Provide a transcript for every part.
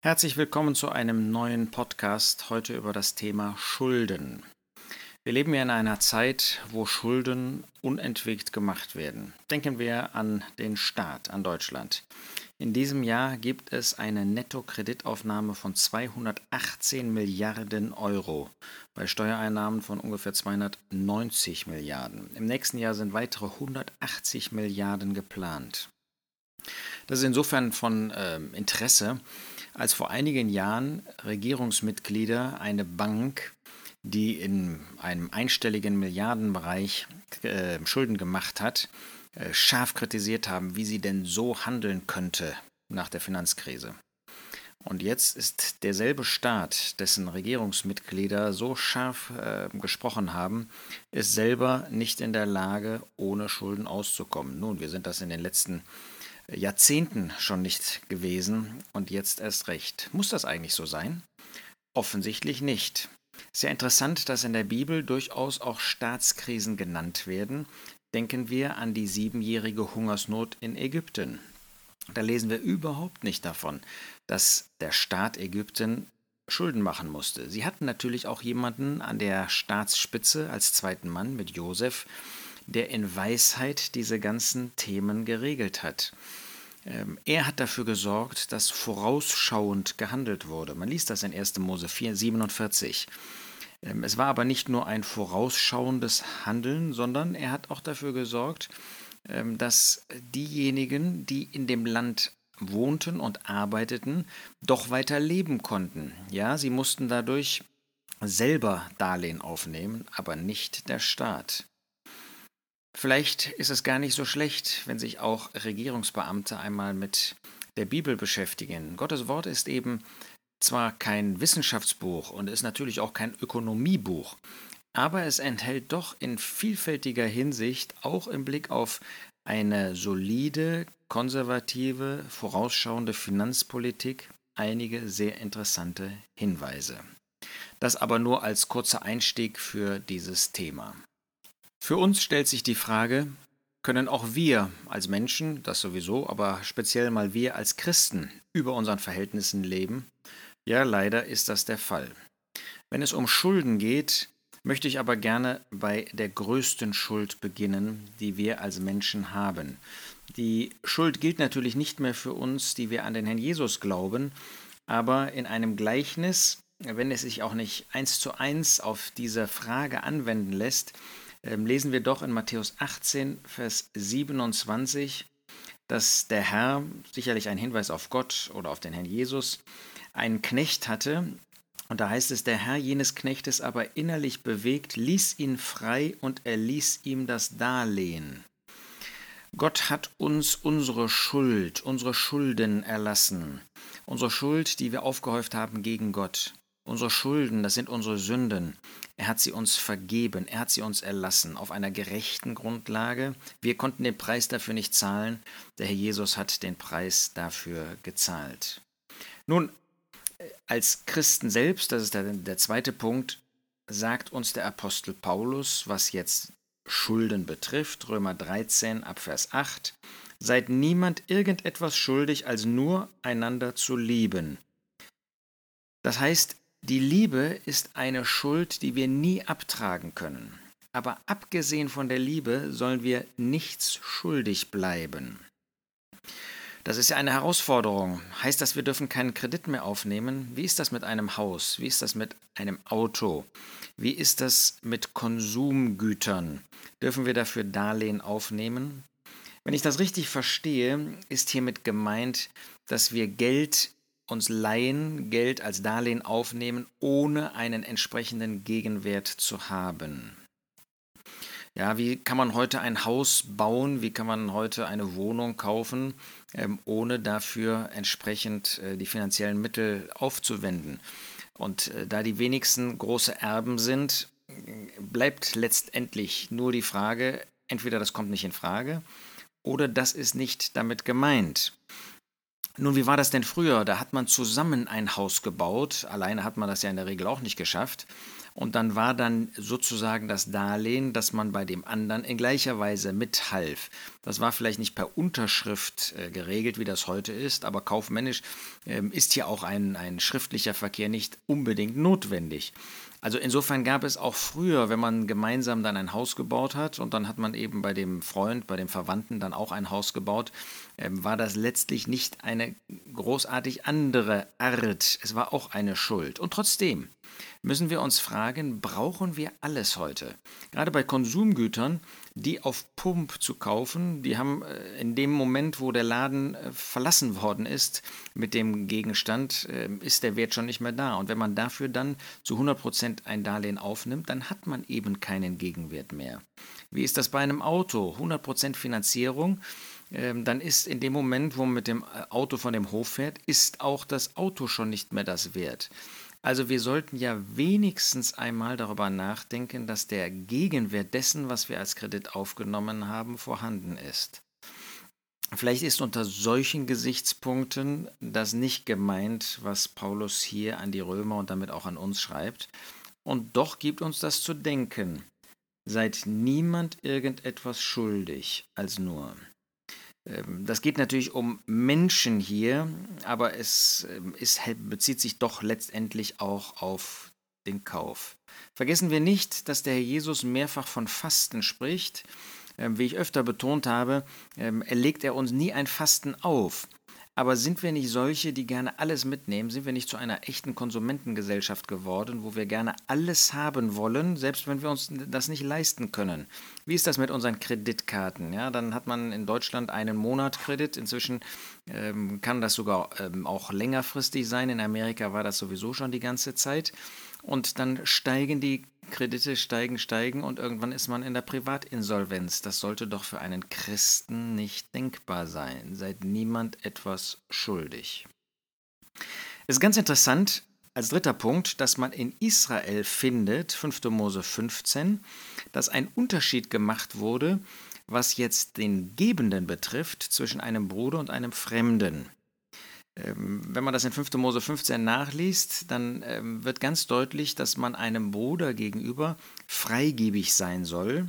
Herzlich willkommen zu einem neuen Podcast heute über das Thema Schulden. Wir leben ja in einer Zeit, wo Schulden unentwegt gemacht werden. Denken wir an den Staat, an Deutschland. In diesem Jahr gibt es eine Nettokreditaufnahme von 218 Milliarden Euro bei Steuereinnahmen von ungefähr 290 Milliarden. Im nächsten Jahr sind weitere 180 Milliarden geplant. Das ist insofern von äh, Interesse, als vor einigen Jahren Regierungsmitglieder eine Bank, die in einem einstelligen Milliardenbereich äh, Schulden gemacht hat, äh, scharf kritisiert haben, wie sie denn so handeln könnte nach der Finanzkrise. Und jetzt ist derselbe Staat, dessen Regierungsmitglieder so scharf äh, gesprochen haben, ist selber nicht in der Lage, ohne Schulden auszukommen. Nun, wir sind das in den letzten Jahrzehnten schon nicht gewesen und jetzt erst recht. Muss das eigentlich so sein? Offensichtlich nicht. Sehr interessant, dass in der Bibel durchaus auch Staatskrisen genannt werden. Denken wir an die siebenjährige Hungersnot in Ägypten. Da lesen wir überhaupt nicht davon, dass der Staat Ägypten Schulden machen musste. Sie hatten natürlich auch jemanden an der Staatsspitze als zweiten Mann mit Josef, der in Weisheit diese ganzen Themen geregelt hat. Ähm, er hat dafür gesorgt, dass vorausschauend gehandelt wurde. Man liest das in 1. Mose 4, 47. Ähm, es war aber nicht nur ein vorausschauendes Handeln, sondern er hat auch dafür gesorgt, ähm, dass diejenigen, die in dem Land wohnten und arbeiteten, doch weiter leben konnten. Ja, sie mussten dadurch selber Darlehen aufnehmen, aber nicht der Staat. Vielleicht ist es gar nicht so schlecht, wenn sich auch Regierungsbeamte einmal mit der Bibel beschäftigen. Gottes Wort ist eben zwar kein Wissenschaftsbuch und ist natürlich auch kein Ökonomiebuch, aber es enthält doch in vielfältiger Hinsicht, auch im Blick auf eine solide, konservative, vorausschauende Finanzpolitik, einige sehr interessante Hinweise. Das aber nur als kurzer Einstieg für dieses Thema. Für uns stellt sich die Frage, können auch wir als Menschen, das sowieso, aber speziell mal wir als Christen über unseren Verhältnissen leben? Ja, leider ist das der Fall. Wenn es um Schulden geht, möchte ich aber gerne bei der größten Schuld beginnen, die wir als Menschen haben. Die Schuld gilt natürlich nicht mehr für uns, die wir an den Herrn Jesus glauben, aber in einem Gleichnis, wenn es sich auch nicht eins zu eins auf diese Frage anwenden lässt, lesen wir doch in Matthäus 18, Vers 27, dass der Herr, sicherlich ein Hinweis auf Gott oder auf den Herrn Jesus, einen Knecht hatte. Und da heißt es, der Herr jenes Knechtes aber innerlich bewegt, ließ ihn frei und er ließ ihm das Darlehen. Gott hat uns unsere Schuld, unsere Schulden erlassen. Unsere Schuld, die wir aufgehäuft haben gegen Gott. Unsere Schulden, das sind unsere Sünden. Er hat sie uns vergeben, er hat sie uns erlassen auf einer gerechten Grundlage. Wir konnten den Preis dafür nicht zahlen, der Herr Jesus hat den Preis dafür gezahlt. Nun, als Christen selbst, das ist der, der zweite Punkt, sagt uns der Apostel Paulus, was jetzt Schulden betrifft, Römer 13 ab Vers 8, seid niemand irgendetwas schuldig, als nur einander zu lieben. Das heißt, die Liebe ist eine Schuld, die wir nie abtragen können. Aber abgesehen von der Liebe sollen wir nichts schuldig bleiben. Das ist ja eine Herausforderung. Heißt das, wir dürfen keinen Kredit mehr aufnehmen? Wie ist das mit einem Haus? Wie ist das mit einem Auto? Wie ist das mit Konsumgütern? Dürfen wir dafür Darlehen aufnehmen? Wenn ich das richtig verstehe, ist hiermit gemeint, dass wir Geld uns leihen, Geld als Darlehen aufnehmen, ohne einen entsprechenden Gegenwert zu haben. Ja, wie kann man heute ein Haus bauen? Wie kann man heute eine Wohnung kaufen, ähm, ohne dafür entsprechend äh, die finanziellen Mittel aufzuwenden? Und äh, da die wenigsten große Erben sind, bleibt letztendlich nur die Frage, entweder das kommt nicht in Frage oder das ist nicht damit gemeint. Nun, wie war das denn früher? Da hat man zusammen ein Haus gebaut. Alleine hat man das ja in der Regel auch nicht geschafft. Und dann war dann sozusagen das Darlehen, dass man bei dem anderen in gleicher Weise mithalf. Das war vielleicht nicht per Unterschrift äh, geregelt, wie das heute ist, aber kaufmännisch äh, ist hier auch ein, ein schriftlicher Verkehr nicht unbedingt notwendig. Also insofern gab es auch früher, wenn man gemeinsam dann ein Haus gebaut hat und dann hat man eben bei dem Freund, bei dem Verwandten dann auch ein Haus gebaut, äh, war das letztlich nicht eine großartig andere Art. Es war auch eine Schuld. Und trotzdem müssen wir uns fragen, brauchen wir alles heute? Gerade bei Konsumgütern, die auf Pump zu kaufen, die haben äh, in dem Moment, wo der Laden äh, verlassen worden ist mit dem Gegenstand, äh, ist der Wert schon nicht mehr da. Und wenn man dafür dann zu 100% ein Darlehen aufnimmt, dann hat man eben keinen Gegenwert mehr. Wie ist das bei einem Auto? 100% Finanzierung ähm, dann ist in dem Moment, wo man mit dem Auto von dem Hof fährt, ist auch das Auto schon nicht mehr das Wert. Also wir sollten ja wenigstens einmal darüber nachdenken, dass der Gegenwert dessen, was wir als Kredit aufgenommen haben, vorhanden ist. Vielleicht ist unter solchen Gesichtspunkten das nicht gemeint, was Paulus hier an die Römer und damit auch an uns schreibt. Und doch gibt uns das zu denken. Seid niemand irgendetwas schuldig als nur. Ähm, das geht natürlich um Menschen hier, aber es, es ähm, bezieht sich doch letztendlich auch auf den Kauf. Vergessen wir nicht, dass der Herr Jesus mehrfach von Fasten spricht. Ähm, wie ich öfter betont habe, legt er uns nie ein Fasten auf. Aber sind wir nicht solche, die gerne alles mitnehmen? Sind wir nicht zu einer echten Konsumentengesellschaft geworden, wo wir gerne alles haben wollen, selbst wenn wir uns das nicht leisten können? Wie ist das mit unseren Kreditkarten? Ja, dann hat man in Deutschland einen Monat Kredit. Inzwischen ähm, kann das sogar ähm, auch längerfristig sein. In Amerika war das sowieso schon die ganze Zeit. Und dann steigen die Kredite steigen, steigen und irgendwann ist man in der Privatinsolvenz. Das sollte doch für einen Christen nicht denkbar sein. Seid niemand etwas schuldig. Es ist ganz interessant, als dritter Punkt, dass man in Israel findet, 5. Mose 15, dass ein Unterschied gemacht wurde, was jetzt den Gebenden betrifft, zwischen einem Bruder und einem Fremden. Ähm, wenn man das in 5. Mose 15 nachliest, dann ähm, wird ganz deutlich, dass man einem Bruder gegenüber freigebig sein soll.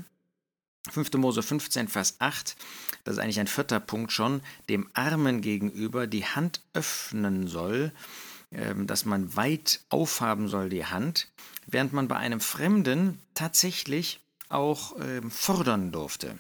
5. Mose 15, Vers 8, das ist eigentlich ein vierter Punkt schon, dem Armen gegenüber die Hand öffnen soll, ähm, dass man weit aufhaben soll die Hand, während man bei einem Fremden tatsächlich auch fordern durfte.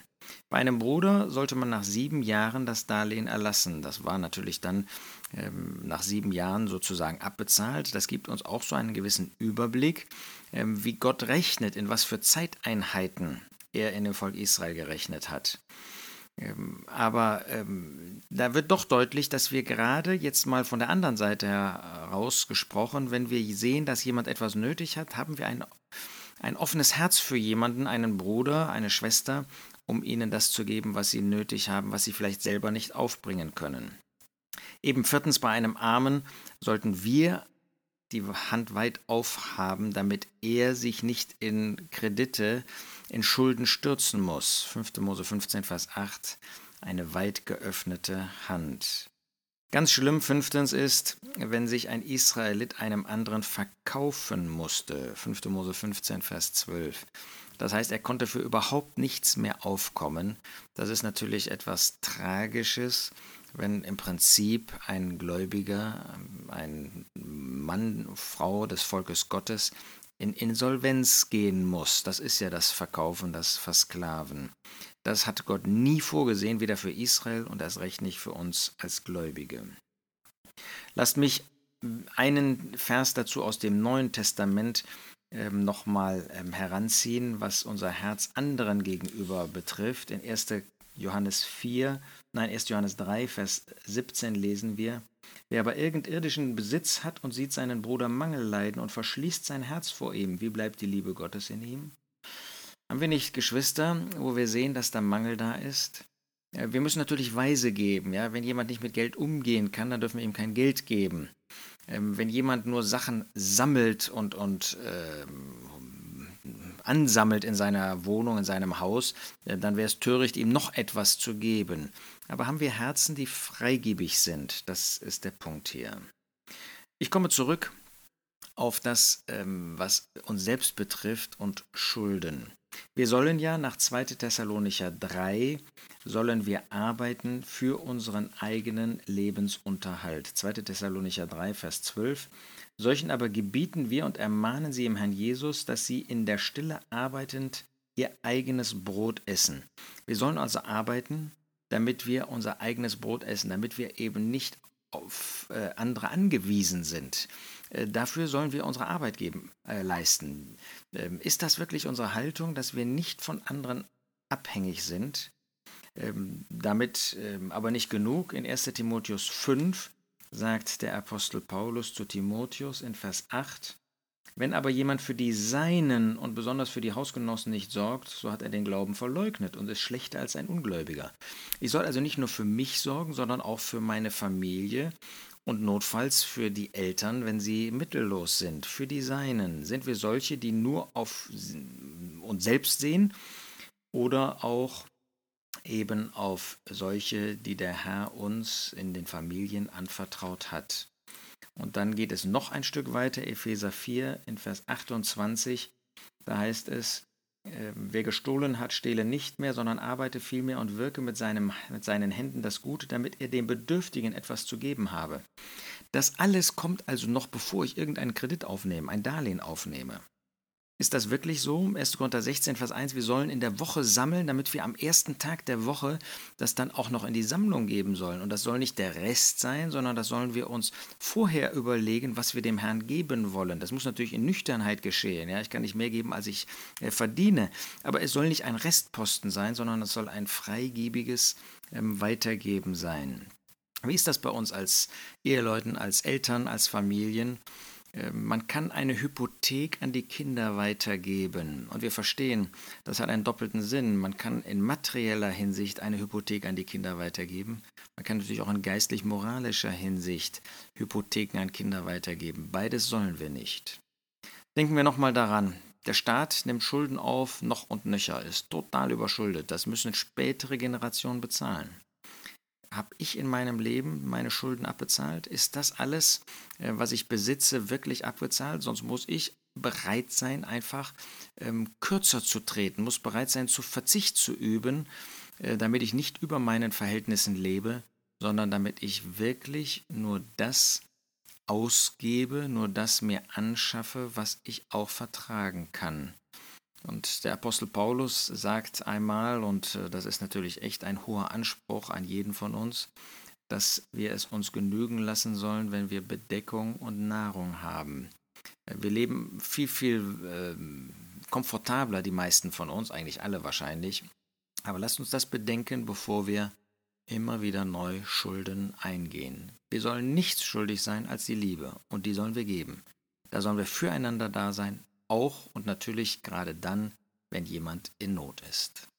Bei einem Bruder sollte man nach sieben Jahren das Darlehen erlassen. Das war natürlich dann nach sieben Jahren sozusagen abbezahlt. Das gibt uns auch so einen gewissen Überblick, ähm, wie Gott rechnet, in was für Zeiteinheiten er in dem Volk Israel gerechnet hat. Ähm, aber ähm, da wird doch deutlich, dass wir gerade jetzt mal von der anderen Seite heraus gesprochen, wenn wir sehen, dass jemand etwas nötig hat, haben wir ein, ein offenes Herz für jemanden, einen Bruder, eine Schwester, um ihnen das zu geben, was sie nötig haben, was sie vielleicht selber nicht aufbringen können. Eben viertens, bei einem Armen sollten wir die Hand weit aufhaben, damit er sich nicht in Kredite, in Schulden stürzen muss. 5. Mose 15, Vers 8, eine weit geöffnete Hand. Ganz schlimm fünftens ist, wenn sich ein Israelit einem anderen verkaufen musste. 5. Mose 15, Vers 12. Das heißt, er konnte für überhaupt nichts mehr aufkommen. Das ist natürlich etwas Tragisches, wenn im Prinzip ein Gläubiger, ein Mann, Frau des Volkes Gottes in Insolvenz gehen muss. Das ist ja das Verkaufen, das Versklaven. Das hat Gott nie vorgesehen, weder für Israel und erst recht nicht für uns als Gläubige. Lasst mich einen Vers dazu aus dem Neuen Testament ähm, nochmal ähm, heranziehen, was unser Herz anderen gegenüber betrifft. In 1. Johannes 4, nein, 1. Johannes 3, Vers 17 lesen wir, Wer aber irgend irdischen Besitz hat und sieht seinen Bruder Mangel leiden und verschließt sein Herz vor ihm, wie bleibt die Liebe Gottes in ihm? Haben wir nicht Geschwister, wo wir sehen, dass da Mangel da ist? Wir müssen natürlich Weise geben. Ja? Wenn jemand nicht mit Geld umgehen kann, dann dürfen wir ihm kein Geld geben. Ähm, wenn jemand nur Sachen sammelt und, und ähm, ansammelt in seiner Wohnung, in seinem Haus, äh, dann wäre es töricht, ihm noch etwas zu geben. Aber haben wir Herzen, die freigebig sind? Das ist der Punkt hier. Ich komme zurück auf das, ähm, was uns selbst betrifft und Schulden. Wir sollen ja nach 2. Thessalonicher 3 sollen wir arbeiten für unseren eigenen Lebensunterhalt. 2. Thessalonicher 3, Vers 12. Solchen aber gebieten wir und ermahnen sie im Herrn Jesus, dass sie in der Stille arbeitend ihr eigenes Brot essen. Wir sollen also arbeiten, damit wir unser eigenes Brot essen, damit wir eben nicht auf äh, andere angewiesen sind. Äh, dafür sollen wir unsere Arbeit geben, äh, leisten. Ähm, ist das wirklich unsere Haltung, dass wir nicht von anderen abhängig sind? Ähm, damit ähm, aber nicht genug. In 1 Timotheus 5 sagt der Apostel Paulus zu Timotheus in Vers 8, wenn aber jemand für die Seinen und besonders für die Hausgenossen nicht sorgt, so hat er den Glauben verleugnet und ist schlechter als ein Ungläubiger. Ich soll also nicht nur für mich sorgen, sondern auch für meine Familie und notfalls für die Eltern, wenn sie mittellos sind. Für die Seinen sind wir solche, die nur auf uns selbst sehen oder auch eben auf solche, die der Herr uns in den Familien anvertraut hat. Und dann geht es noch ein Stück weiter, Epheser 4 in Vers 28. Da heißt es, äh, wer gestohlen hat, stehle nicht mehr, sondern arbeite vielmehr und wirke mit, seinem, mit seinen Händen das Gute, damit er dem Bedürftigen etwas zu geben habe. Das alles kommt also noch, bevor ich irgendeinen Kredit aufnehme, ein Darlehen aufnehme. Ist das wirklich so? 1. Korinther 16, Vers 1, wir sollen in der Woche sammeln, damit wir am ersten Tag der Woche das dann auch noch in die Sammlung geben sollen. Und das soll nicht der Rest sein, sondern das sollen wir uns vorher überlegen, was wir dem Herrn geben wollen. Das muss natürlich in Nüchternheit geschehen. Ja? Ich kann nicht mehr geben, als ich äh, verdiene. Aber es soll nicht ein Restposten sein, sondern es soll ein freigebiges ähm, Weitergeben sein. Wie ist das bei uns als Eheleuten, als Eltern, als Familien? Ähm, man kann eine Hypothek an die Kinder weitergeben. Und wir verstehen, das hat einen doppelten Sinn. Man kann in materieller Hinsicht eine Hypothek an die Kinder weitergeben. Man kann natürlich auch in geistlich-moralischer Hinsicht Hypotheken an Kinder weitergeben. Beides sollen wir nicht. Denken wir nochmal daran. Der Staat nimmt Schulden auf, noch und nöcher, ist total überschuldet. Das müssen spätere Generationen bezahlen. Habe ich in meinem Leben meine Schulden abbezahlt? Ist das alles, äh, was ich besitze, wirklich abbezahlt? Sonst muss ich bereit sein, einfach ähm, kürzer zu treten, muss bereit sein, zu Verzicht zu üben, äh, damit ich nicht über meinen Verhältnissen lebe, sondern damit ich wirklich nur das ausgebe, nur das mir anschaffe, was ich auch vertragen kann. Und der Apostel Paulus sagt einmal, und äh, das ist natürlich echt ein hoher Anspruch an jeden von uns, dass wir es uns genügen lassen sollen, wenn wir Bedeckung und Nahrung haben. Wir leben viel, viel äh, komfortabler, die meisten von uns, eigentlich alle wahrscheinlich. Aber lasst uns das bedenken, bevor wir immer wieder neu Schulden eingehen. Wir sollen nichts schuldig sein als die Liebe, und die sollen wir geben. Da sollen wir füreinander da sein, auch und natürlich gerade dann, wenn jemand in Not ist.